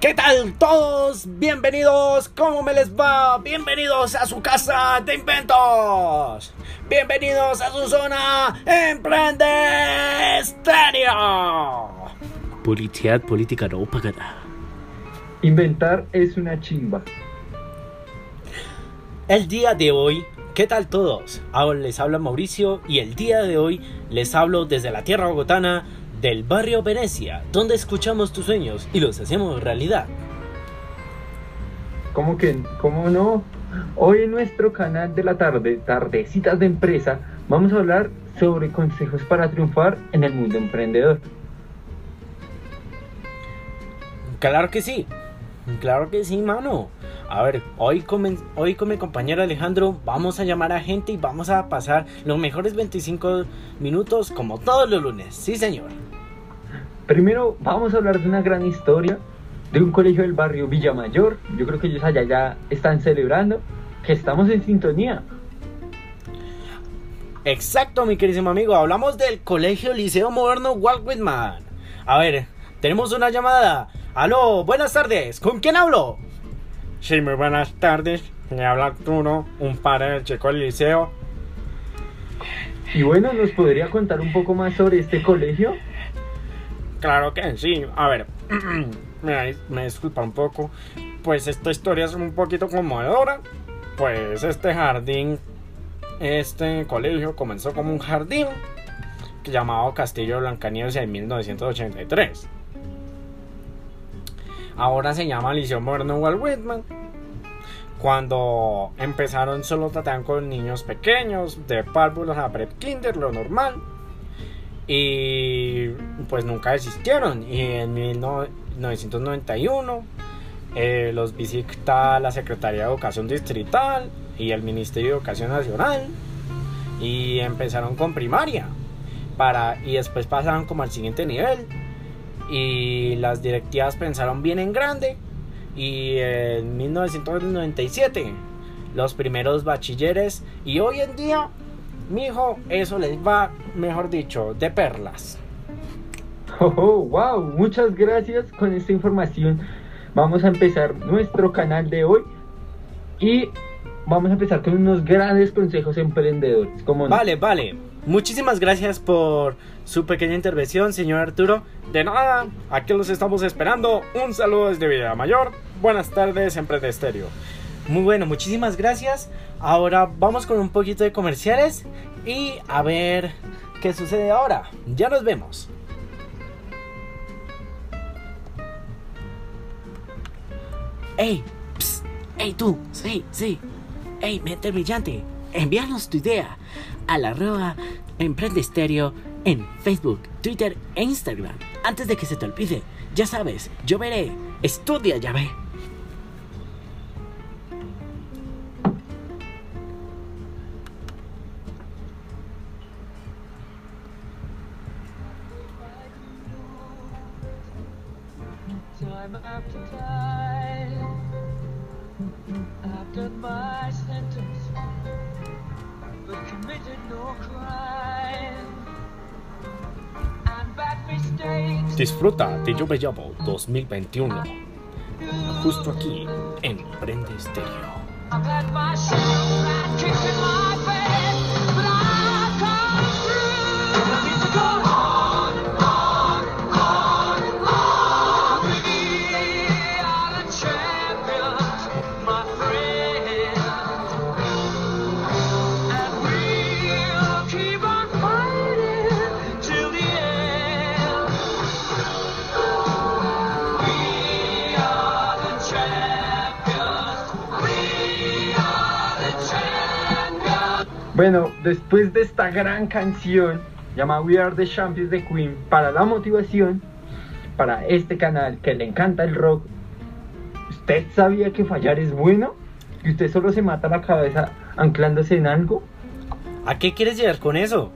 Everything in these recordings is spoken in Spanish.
¿Qué tal todos? Bienvenidos, ¿cómo me les va? Bienvenidos a su casa de inventos. Bienvenidos a su zona Emprende Estéreo. Publicidad política no pagada. Inventar es una chimba. El día de hoy, ¿qué tal todos? Ahora les habla Mauricio y el día de hoy les hablo desde la tierra bogotana del barrio Venecia, donde escuchamos tus sueños y los hacemos realidad. ¿Cómo que, cómo no? Hoy en nuestro canal de la tarde, Tardecitas de Empresa, vamos a hablar sobre consejos para triunfar en el mundo emprendedor. Claro que sí, claro que sí, mano. A ver, hoy con, hoy con mi compañero Alejandro vamos a llamar a gente y vamos a pasar los mejores 25 minutos como todos los lunes. Sí, señor. Primero vamos a hablar de una gran historia de un colegio del barrio Villamayor. Yo creo que ellos allá ya están celebrando que estamos en sintonía. Exacto, mi queridísimo amigo. Hablamos del Colegio Liceo Moderno Walt Whitman. A ver, tenemos una llamada. Aló, buenas tardes. ¿Con quién hablo? Sí, muy buenas tardes. Me habla Arturo, un padre del chico del liceo. Y bueno, ¿nos podría contar un poco más sobre este colegio? Claro que sí. A ver, me, me disculpa un poco. Pues esta historia es un poquito conmovedora. Pues este jardín, este colegio comenzó como un jardín llamado Castillo de Blancanieves en 1983 ahora se llama Liceo Moderno Walt Whitman. Cuando empezaron solo trataban con niños pequeños, de párvulos a prep kinder, lo normal. Y pues nunca desistieron. Y en 1991 eh, los visita la Secretaría de Educación Distrital y el Ministerio de Educación Nacional. Y empezaron con primaria. Para, y después pasaron como al siguiente nivel y las directivas pensaron bien en grande. Y en 1997 los primeros bachilleres y hoy en día mi hijo eso les va mejor dicho de perlas. Oh, wow muchas gracias con esta información. Vamos a empezar nuestro canal de hoy y vamos a empezar con unos grandes consejos emprendedores como vale vale muchísimas gracias por su pequeña intervención, señor Arturo. De nada, aquí los estamos esperando. Un saludo desde Villa Mayor. Buenas tardes, Emprende Estéreo. Muy bueno, muchísimas gracias. Ahora vamos con un poquito de comerciales y a ver qué sucede ahora. Ya nos vemos. ¡Ey! ¡Ey tú! ¡Sí, sí! ¡Ey, mente brillante! Envíanos tu idea a la arroba Emprende Estéreo en Facebook, Twitter e Instagram. Antes de que se te olvide, ya sabes, yo veré. Estudia, ya ve. Disfruta de Yo Me Llamo 2021. Justo aquí en Prende Estéreo. Bueno, después de esta gran canción llamada We Are the Champions de Queen, para la motivación, para este canal que le encanta el rock, ¿usted sabía que fallar es bueno? ¿Y usted solo se mata la cabeza anclándose en algo? ¿A qué quieres llegar con eso?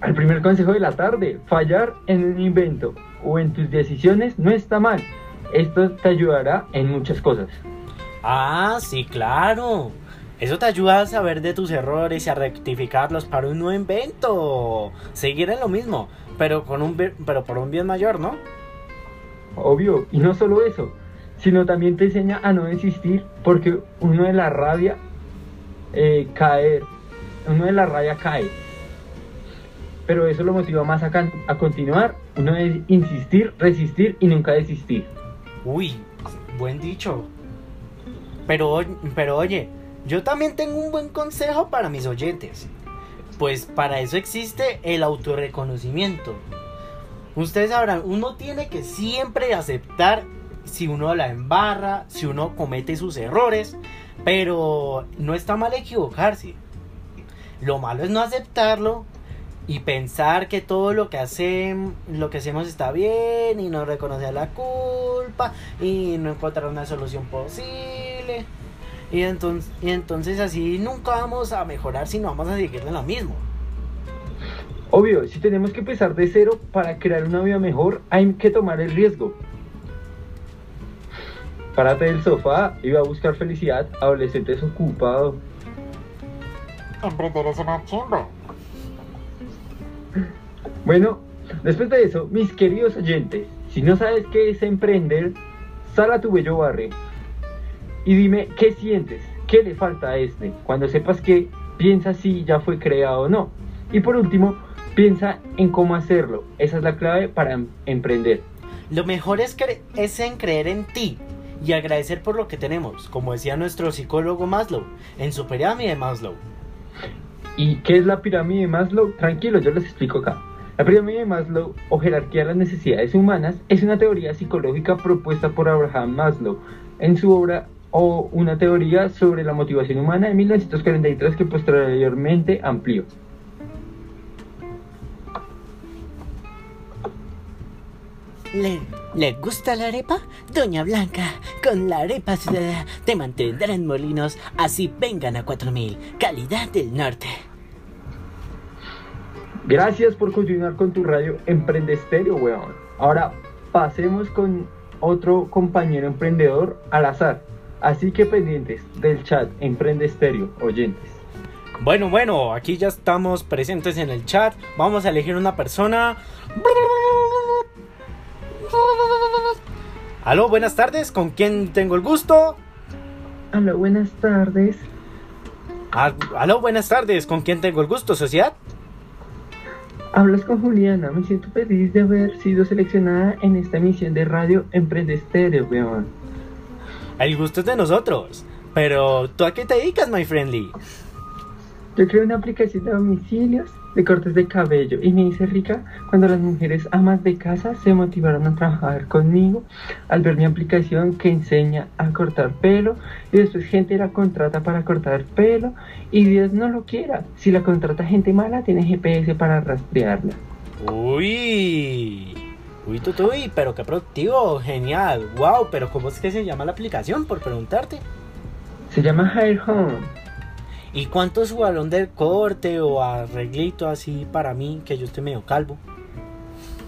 Al primer consejo de la tarde, fallar en un invento o en tus decisiones no está mal. Esto te ayudará en muchas cosas. Ah, sí, claro. Eso te ayuda a saber de tus errores y a rectificarlos para un nuevo invento. Seguir en lo mismo, pero, con un, pero por un bien mayor, ¿no? obvio. Y no solo eso, sino también te enseña a no desistir porque uno de la rabia eh, caer, uno de la rabia cae. Pero eso lo motiva más a, can- a continuar, uno debe insistir, resistir y nunca desistir. Uy, buen dicho. Pero, pero oye, yo también tengo un buen consejo para mis oyentes. Pues para eso existe el autorreconocimiento. Ustedes sabrán, uno tiene que siempre aceptar si uno la embarra, si uno comete sus errores, pero no está mal equivocarse. Lo malo es no aceptarlo y pensar que todo lo que hacemos, lo que hacemos está bien y no reconocer la culpa y no encontrar una solución posible. Y entonces, y entonces así nunca vamos a mejorar, sino vamos a seguir en lo mismo. Obvio, si tenemos que empezar de cero para crear una vida mejor, hay que tomar el riesgo. Párate del sofá y va a buscar felicidad, adolescente desocupado. Emprender es una chimba. Bueno, después de eso, mis queridos oyentes, si no sabes qué es emprender, sal a tu bello barrio y dime qué sientes, qué le falta a este. Cuando sepas que piensa si ya fue creado o no. Y por último, piensa en cómo hacerlo. Esa es la clave para em- emprender. Lo mejor es, cre- es en creer en ti y agradecer por lo que tenemos, como decía nuestro psicólogo Maslow, en su pirámide de Maslow. ¿Y qué es la pirámide de Maslow? Tranquilo, yo les explico acá. La pirámide de Maslow o jerarquía de las necesidades humanas es una teoría psicológica propuesta por Abraham Maslow en su obra o una teoría sobre la motivación humana de 1943 que posteriormente amplió. ¿Le, ¿Le gusta la arepa? Doña Blanca, con la arepa sudada te mantendrá en molinos, así vengan a 4000. Calidad del norte. Gracias por continuar con tu radio Emprende Estéreo, weón. Ahora pasemos con otro compañero emprendedor al azar. Así que pendientes del chat Emprende Estéreo, oyentes. Bueno, bueno, aquí ya estamos presentes en el chat. Vamos a elegir una persona. Aló, buenas tardes. ¿Con quién tengo el gusto? Hola, buenas tardes. Ah, Aló, buenas tardes. ¿Con quién tengo el gusto, sociedad? Hablas con Juliana, me siento feliz de haber sido seleccionada en esta emisión de radio Emprende Estéreo, weón. El gusto es de nosotros. Pero, ¿tú a qué te dedicas, my friendly? Yo creé una aplicación de domicilios de cortes de cabello y me hice rica cuando las mujeres amas de casa se motivaron a trabajar conmigo al ver mi aplicación que enseña a cortar pelo y después gente la contrata para cortar pelo y Dios no lo quiera. Si la contrata gente mala tiene GPS para rastrearla. Uy. Uy, tutuy, pero qué productivo, genial. Wow, pero ¿cómo es que se llama la aplicación? Por preguntarte. Se llama Hair Home. ¿Y cuánto es su balón del corte o arreglito así para mí, que yo estoy medio calvo?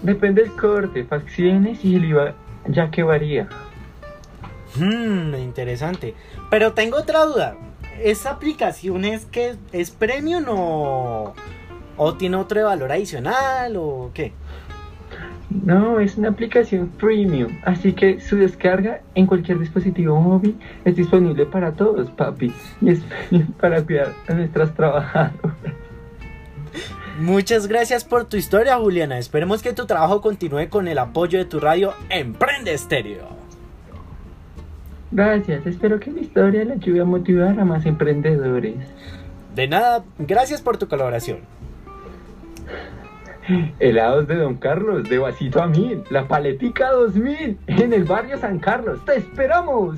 Depende del corte, facciones y el IVA ya que varía. Hmm, interesante. Pero tengo otra duda. ¿Esa aplicación es que es premium o, o tiene otro valor adicional o qué? No, es una aplicación premium, así que su descarga en cualquier dispositivo móvil es disponible para todos, papi. Y es para cuidar a nuestras trabajadoras. Muchas gracias por tu historia, Juliana. Esperemos que tu trabajo continúe con el apoyo de tu radio Emprende Estéreo. Gracias, espero que mi historia le ayude a motivar a más emprendedores. De nada, gracias por tu colaboración. Helados de Don Carlos, de vasito a mil, la paletica 2000, en el barrio San Carlos. ¡Te esperamos!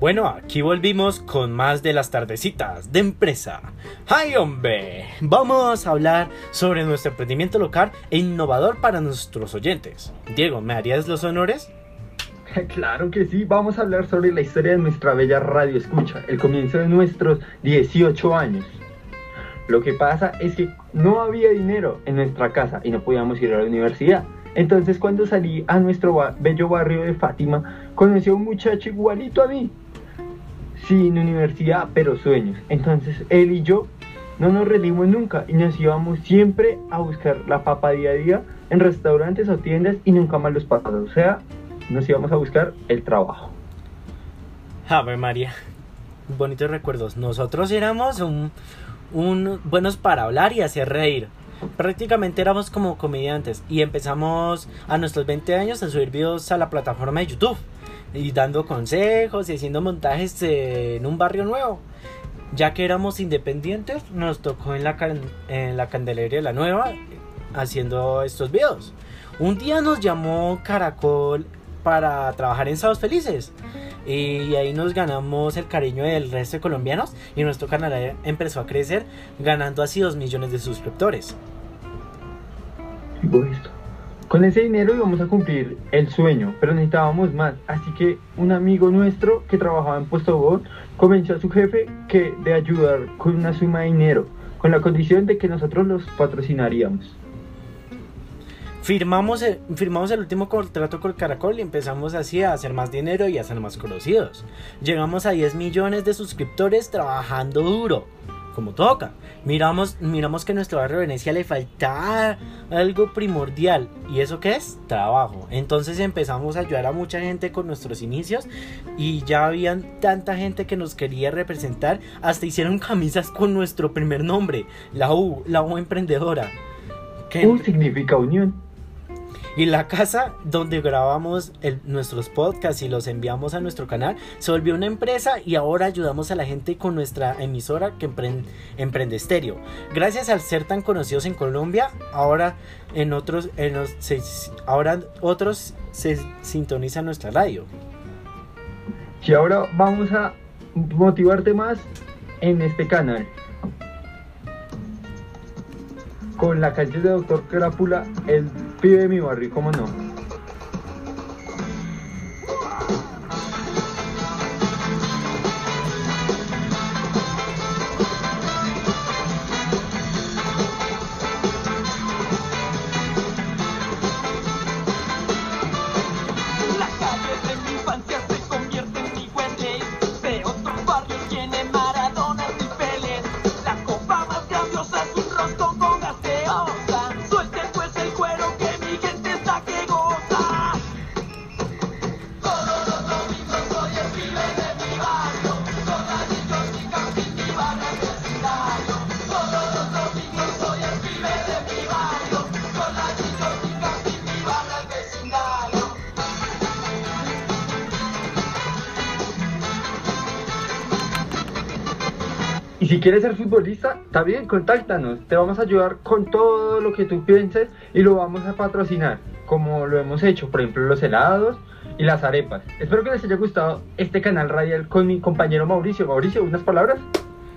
Bueno, aquí volvimos con más de las tardecitas de empresa. ¡Ay, hombre! Vamos a hablar sobre nuestro emprendimiento local e innovador para nuestros oyentes. Diego, ¿me harías los honores? Claro que sí, vamos a hablar sobre la historia de nuestra bella radio escucha, el comienzo de nuestros 18 años. Lo que pasa es que no había dinero en nuestra casa y no podíamos ir a la universidad. Entonces cuando salí a nuestro bello barrio de Fátima, conocí a un muchacho igualito a mí. Sin universidad, pero sueños. Entonces él y yo no nos rendimos nunca y nos íbamos siempre a buscar la papa día a día en restaurantes o tiendas y nunca más los pasos. O sea, nos íbamos a buscar el trabajo. Ave María, bonitos recuerdos. Nosotros éramos un, un buenos para hablar y hacer reír. Prácticamente éramos como comediantes y empezamos a nuestros 20 años a subir videos a la plataforma de YouTube y dando consejos y haciendo montajes en un barrio nuevo. Ya que éramos independientes, nos tocó en la, can- en la Candelería de la Nueva haciendo estos videos. Un día nos llamó Caracol para trabajar en Sábados Felices y ahí nos ganamos el cariño del resto de colombianos y nuestro canal empezó a crecer ganando así 2 millones de suscriptores. Con ese dinero íbamos a cumplir el sueño, pero necesitábamos más. Así que un amigo nuestro que trabajaba en Puesto Bot convenció a su jefe que de ayudar con una suma de dinero, con la condición de que nosotros los patrocinaríamos. Firmamos el, firmamos el último contrato con Caracol y empezamos así a hacer más dinero y a ser más conocidos. Llegamos a 10 millones de suscriptores trabajando duro, como toca. Miramos, miramos que a nuestro barrio de Venecia le faltaba algo primordial. ¿Y eso qué es? Trabajo. Entonces empezamos a ayudar a mucha gente con nuestros inicios y ya habían tanta gente que nos quería representar. Hasta hicieron camisas con nuestro primer nombre, la U, la U emprendedora. Que- U significa unión. Y la casa donde grabamos nuestros podcasts y los enviamos a nuestro canal se volvió una empresa y ahora ayudamos a la gente con nuestra emisora que empren- emprende estéreo. Gracias al ser tan conocidos en Colombia, ahora en otros, en los- se- ahora otros se sintonizan nuestra radio. Y ahora vamos a motivarte más en este canal. Con la canción de Doctor Crápula, el pibe mi barrio, ¿cómo no? Y si quieres ser futbolista, está bien, contáctanos. Te vamos a ayudar con todo lo que tú pienses y lo vamos a patrocinar, como lo hemos hecho, por ejemplo, los helados y las arepas. Espero que les haya gustado este canal radial con mi compañero Mauricio. Mauricio, unas palabras.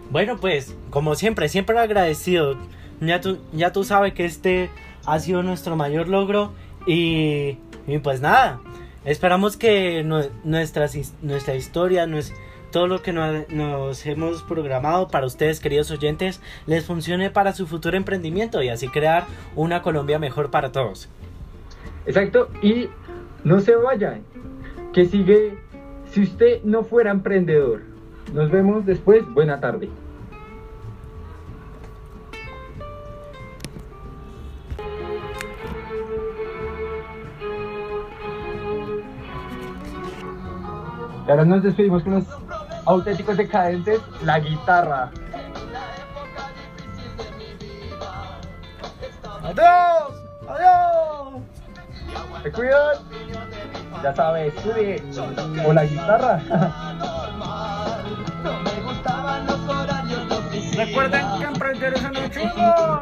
Bueno, pues, como siempre, siempre agradecido. Ya tú, ya tú sabes que este ha sido nuestro mayor logro. Y, y pues nada, esperamos que nue- nuestras nuestra historia, nues- todo lo que no- nos hemos programado para ustedes, queridos oyentes, les funcione para su futuro emprendimiento y así crear una Colombia mejor para todos. Exacto, y no se vayan, que sigue, si usted no fuera emprendedor. Nos vemos después, buena tarde. Ahora nos despedimos con los auténticos decadentes, la guitarra. ¡Adiós! ¡Adiós! ¡Se cuidan! Ya sabes, estudie. O la guitarra. Recuerden que emprender es un chungo.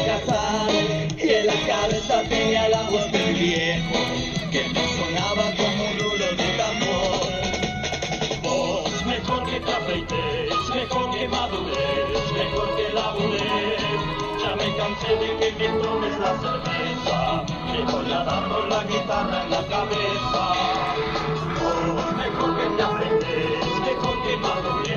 batía la voz del viejo, que no sonaba como un duro de tambor. Vos, mejor que te afeites, mejor que madures, mejor que labures. Ya me cansé de que mientras la cerveza, me voy a la guitarra en la cabeza. Vos, mejor que te afeites, mejor que madures.